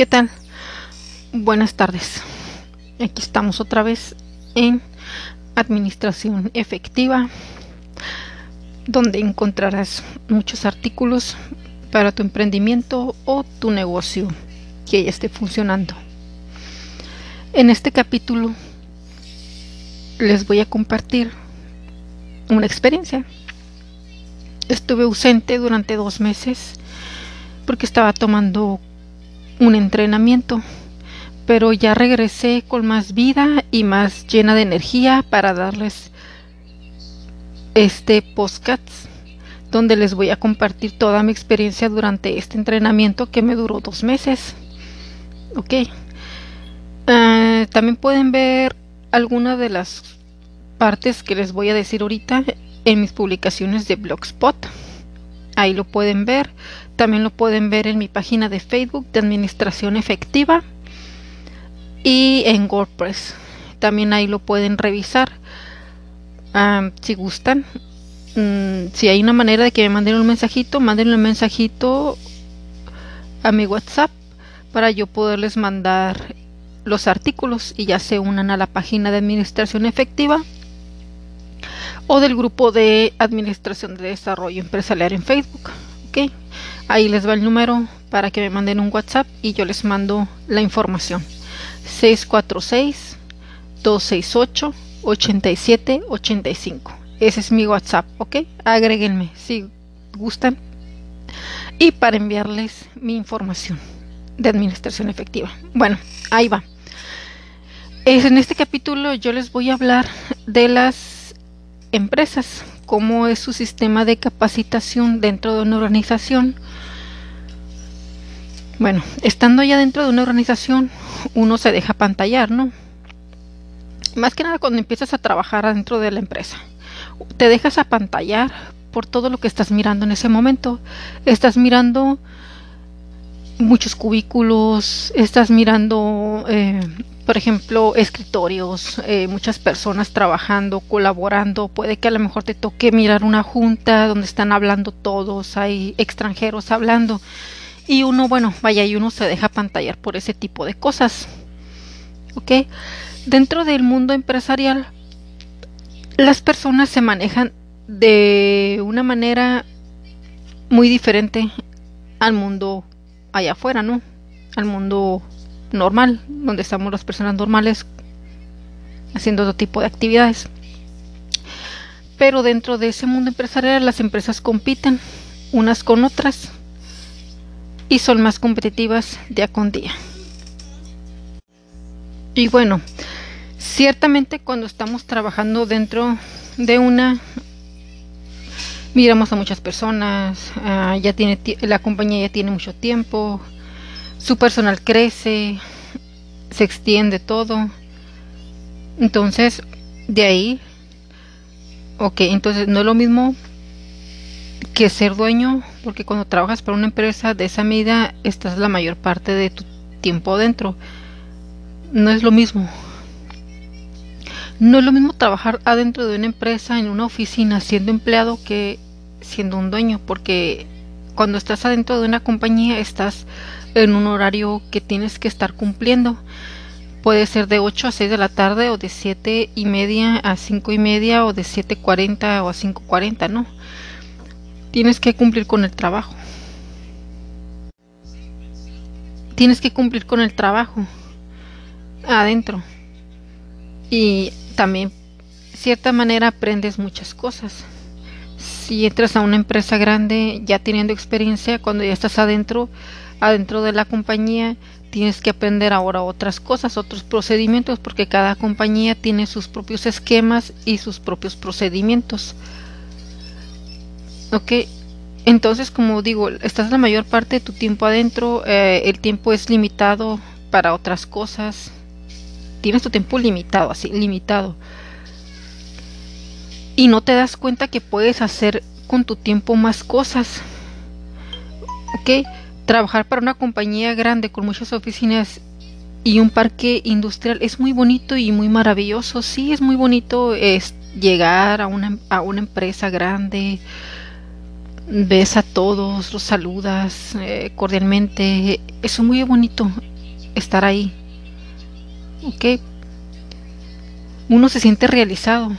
¿Qué tal? Buenas tardes. Aquí estamos otra vez en Administración Efectiva, donde encontrarás muchos artículos para tu emprendimiento o tu negocio que ya esté funcionando. En este capítulo les voy a compartir una experiencia. Estuve ausente durante dos meses porque estaba tomando un entrenamiento, pero ya regresé con más vida y más llena de energía para darles este podcast donde les voy a compartir toda mi experiencia durante este entrenamiento que me duró dos meses. Ok. Ah, también pueden ver algunas de las partes que les voy a decir ahorita en mis publicaciones de Blogspot. Ahí lo pueden ver. También lo pueden ver en mi página de Facebook de Administración Efectiva y en WordPress. También ahí lo pueden revisar si gustan. Mm, si hay una manera de que me manden un mensajito, manden un mensajito a mi WhatsApp para yo poderles mandar los artículos y ya se unan a la página de administración efectiva o del grupo de administración de desarrollo empresarial en Facebook. ¿ok? Ahí les va el número para que me manden un WhatsApp y yo les mando la información. 646 268 8785. Ese es mi WhatsApp, ¿ok? Agréguenme si gustan. Y para enviarles mi información de administración efectiva. Bueno, ahí va. En este capítulo yo les voy a hablar de las empresas, cómo es su sistema de capacitación dentro de una organización. Bueno, estando ya dentro de una organización, uno se deja pantallar, ¿no? Más que nada cuando empiezas a trabajar dentro de la empresa. Te dejas apantallar por todo lo que estás mirando en ese momento. Estás mirando muchos cubículos, estás mirando, eh, por ejemplo, escritorios, eh, muchas personas trabajando, colaborando. Puede que a lo mejor te toque mirar una junta donde están hablando todos, hay extranjeros hablando. Y uno, bueno, vaya, y uno se deja pantallar por ese tipo de cosas. ¿Ok? Dentro del mundo empresarial, las personas se manejan de una manera muy diferente al mundo allá afuera, ¿no? Al mundo normal, donde estamos las personas normales haciendo otro tipo de actividades. Pero dentro de ese mundo empresarial las empresas compiten unas con otras y son más competitivas día con día. Y bueno, ciertamente cuando estamos trabajando dentro de una miramos a muchas personas, ah, ya tiene la compañía ya tiene mucho tiempo, su personal crece, se extiende todo. Entonces, de ahí, ok, entonces no es lo mismo que ser dueño, porque cuando trabajas para una empresa de esa medida, estás la mayor parte de tu tiempo adentro. No es lo mismo. No es lo mismo trabajar adentro de una empresa, en una oficina, siendo empleado, que siendo un dueño, porque cuando estás adentro de una compañía estás en un horario que tienes que estar cumpliendo. Puede ser de 8 a 6 de la tarde o de 7 y media a 5 y media o de 7.40 o a 5.40, ¿no? Tienes que cumplir con el trabajo. Tienes que cumplir con el trabajo adentro. Y también, cierta manera, aprendes muchas cosas. Si entras a una empresa grande, ya teniendo experiencia, cuando ya estás adentro, adentro de la compañía, tienes que aprender ahora otras cosas, otros procedimientos, porque cada compañía tiene sus propios esquemas y sus propios procedimientos. Ok, entonces como digo, estás la mayor parte de tu tiempo adentro, eh, el tiempo es limitado para otras cosas, tienes tu tiempo limitado, así, limitado. Y no te das cuenta que puedes hacer con tu tiempo más cosas. ¿Ok? Trabajar para una compañía grande con muchas oficinas y un parque industrial es muy bonito y muy maravilloso. Sí, es muy bonito es llegar a una, a una empresa grande, ves a todos, los saludas eh, cordialmente. Es muy bonito estar ahí. ¿Ok? Uno se siente realizado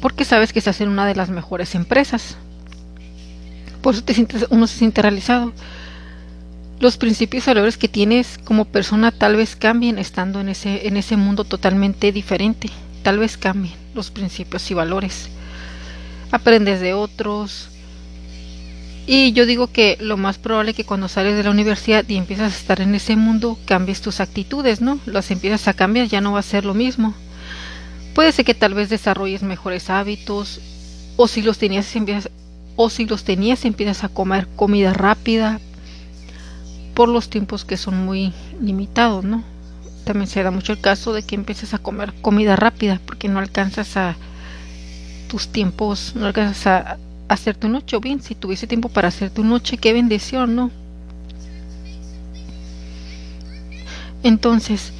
porque sabes que estás en una de las mejores empresas. Por eso te sientes, uno se siente realizado. Los principios y valores que tienes como persona tal vez cambien estando en ese, en ese mundo totalmente diferente. Tal vez cambien los principios y valores. Aprendes de otros. Y yo digo que lo más probable es que cuando sales de la universidad y empiezas a estar en ese mundo, cambies tus actitudes, ¿no? Las empiezas a cambiar, ya no va a ser lo mismo. Puede ser que tal vez desarrolles mejores hábitos o si los tenías empiezas o si los tenías empiezas a comer comida rápida por los tiempos que son muy limitados, ¿no? También se da mucho el caso de que empieces a comer comida rápida porque no alcanzas a tus tiempos, no alcanzas a hacer tu noche. O bien, si tuviese tiempo para hacer tu noche, qué bendición, ¿no? Entonces,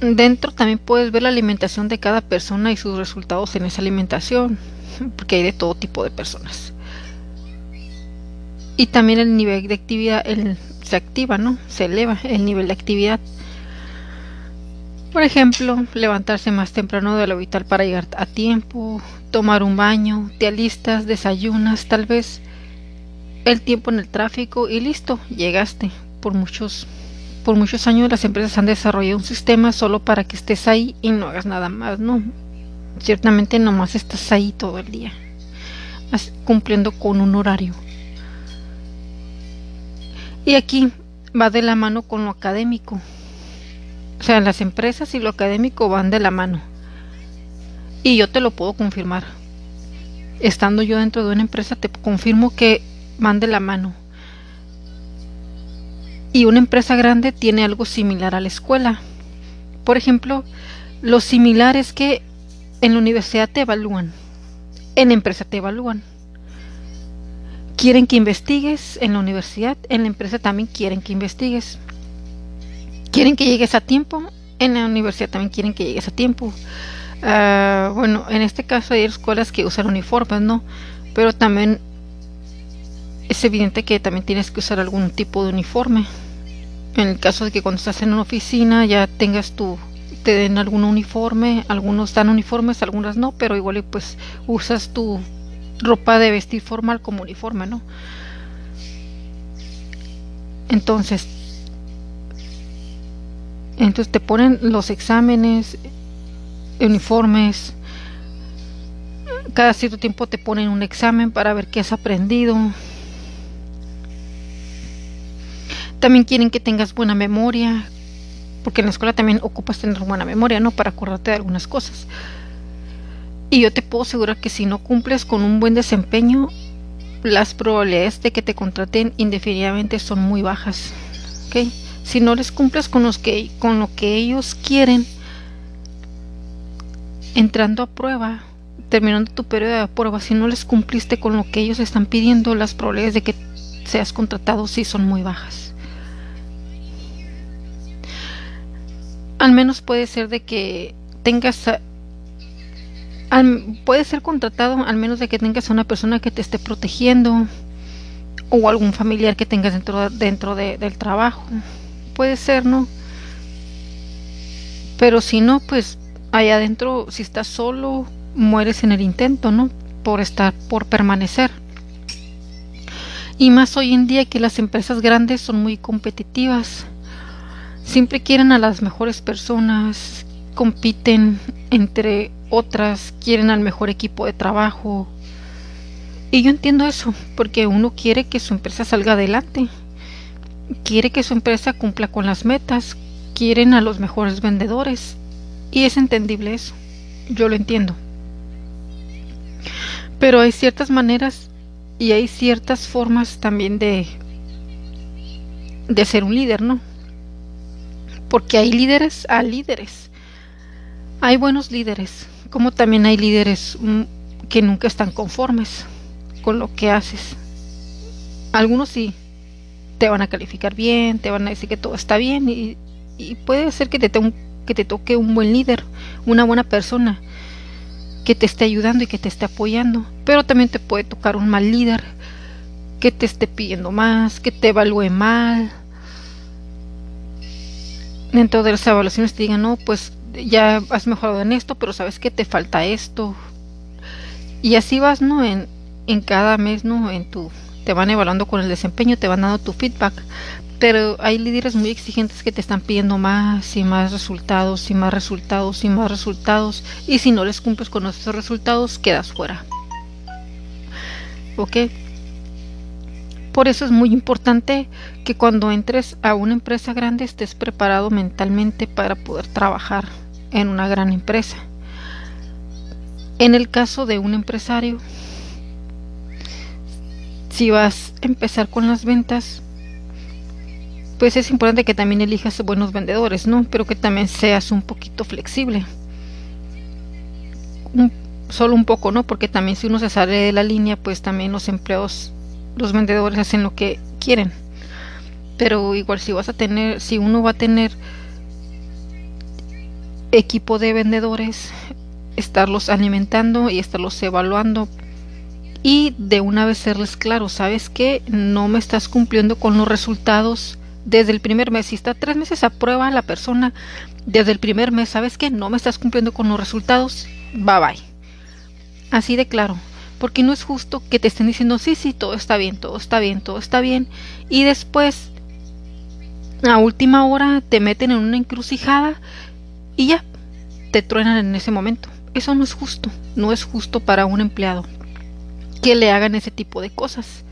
dentro también puedes ver la alimentación de cada persona y sus resultados en esa alimentación, porque hay de todo tipo de personas. Y también el nivel de actividad se activa, ¿no? Se eleva el nivel de actividad. Por ejemplo, levantarse más temprano de lo vital para llegar a tiempo, tomar un baño, te alistas, desayunas, tal vez el tiempo en el tráfico y listo, llegaste por muchos por muchos años las empresas han desarrollado un sistema solo para que estés ahí y no hagas nada más, ¿no? Ciertamente nomás estás ahí todo el día, cumpliendo con un horario. Y aquí va de la mano con lo académico. O sea, las empresas y lo académico van de la mano. Y yo te lo puedo confirmar. Estando yo dentro de una empresa, te confirmo que van de la mano y una empresa grande tiene algo similar a la escuela. Por ejemplo, lo similar es que en la universidad te evalúan, en la empresa te evalúan. Quieren que investigues en la universidad, en la empresa también quieren que investigues. Quieren que llegues a tiempo, en la universidad también quieren que llegues a tiempo. Ah, bueno, en este caso hay escuelas que usan uniformes, ¿no? Pero también es evidente que también tienes que usar algún tipo de uniforme en el caso de que cuando estás en una oficina ya tengas tu te den algún uniforme, algunos dan uniformes, algunas no, pero igual pues usas tu ropa de vestir formal como uniforme, ¿no? Entonces, entonces te ponen los exámenes, uniformes, cada cierto tiempo te ponen un examen para ver qué has aprendido, También quieren que tengas buena memoria, porque en la escuela también ocupas tener buena memoria, ¿no? Para acordarte de algunas cosas. Y yo te puedo asegurar que si no cumples con un buen desempeño, las probabilidades de que te contraten indefinidamente son muy bajas. ¿ok? Si no les cumples con, los que, con lo que ellos quieren, entrando a prueba, terminando tu periodo de prueba, si no les cumpliste con lo que ellos están pidiendo, las probabilidades de que seas contratado sí son muy bajas. Al menos puede ser de que tengas puede ser contratado al menos de que tengas a una persona que te esté protegiendo o algún familiar que tengas dentro dentro del trabajo. Puede ser no pero si no pues allá adentro si estás solo mueres en el intento no por estar por permanecer. Y más hoy en día que las empresas grandes son muy competitivas siempre quieren a las mejores personas, compiten entre otras, quieren al mejor equipo de trabajo. Y yo entiendo eso, porque uno quiere que su empresa salga adelante, quiere que su empresa cumpla con las metas, quieren a los mejores vendedores. Y es entendible eso, yo lo entiendo. Pero hay ciertas maneras y hay ciertas formas también de, de ser un líder, ¿no? Porque hay líderes a líderes. Hay buenos líderes, como también hay líderes mm, que nunca están conformes con lo que haces. Algunos sí te van a calificar bien, te van a decir que todo está bien y, puede ser que te, que te toque un buen líder, una buena persona que te esté ayudando y que te esté apoyando, pero también te puede tocar un mal líder que te esté pidiendo más, que te evalúe mal. Dentro de las evaluaciones te digan, no, pues ya has mejorado en esto, pero sabes que te falta esto. Y así vas, ¿no? En, en cada mes, ¿no? En tu, te van evaluando con el desempeño, te van dando tu feedback. Pero hay líderes muy exigentes que te están pidiendo más y más resultados y más resultados y más resultados. Y si no les cumples con esos resultados, quedas fuera. ¿Ok? Por eso es muy importante que cuando entres a una empresa grande estés preparado mentalmente para poder trabajar en una gran empresa. En el caso de un empresario, si vas a empezar con las ventas, pues es importante que también elijas buenos vendedores, ¿no? Pero que también seas un poquito flexible. solo un poco, ¿no? Porque también si uno se sale de la línea, pues también los empleados los vendedores hacen lo que quieren. Pero igual si vas a tener, si uno va a tener equipo de vendedores, estarlos alimentando y estarlos evaluando y de una vez serles claro, sabes que no me estás cumpliendo con los resultados desde el primer mes. Si está tres meses a prueba la persona, desde el primer mes, sabes que no me estás cumpliendo con los resultados, bye bye. Así de claro porque no es justo que te estén diciendo, sí, sí, todo está bien, todo está bien, todo está bien, y después, a última hora, te meten en una encrucijada y ya, te truenan en ese momento. Eso no es justo, no es justo para un empleado que le hagan ese tipo de cosas.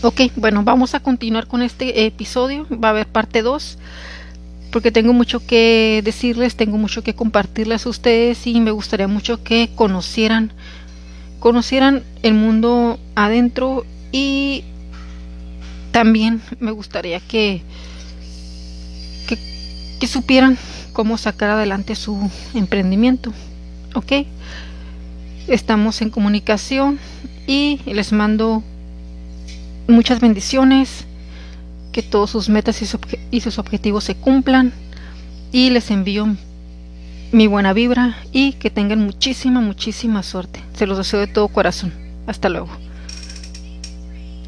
Ok, bueno, vamos a continuar con este episodio, va a haber parte 2 porque tengo mucho que decirles, tengo mucho que compartirles a ustedes y me gustaría mucho que conocieran conocieran el mundo adentro y también me gustaría que, que, supieran cómo sacar adelante su emprendimiento. ¿Ok? Estamos en comunicación y les mando muchas bendiciones que todos sus metas y, sus objetivos se cumplan y les envío mi buena vibra y que tengan muchísima, muchísima suerte. Se los deseo de todo corazón. Hasta luego.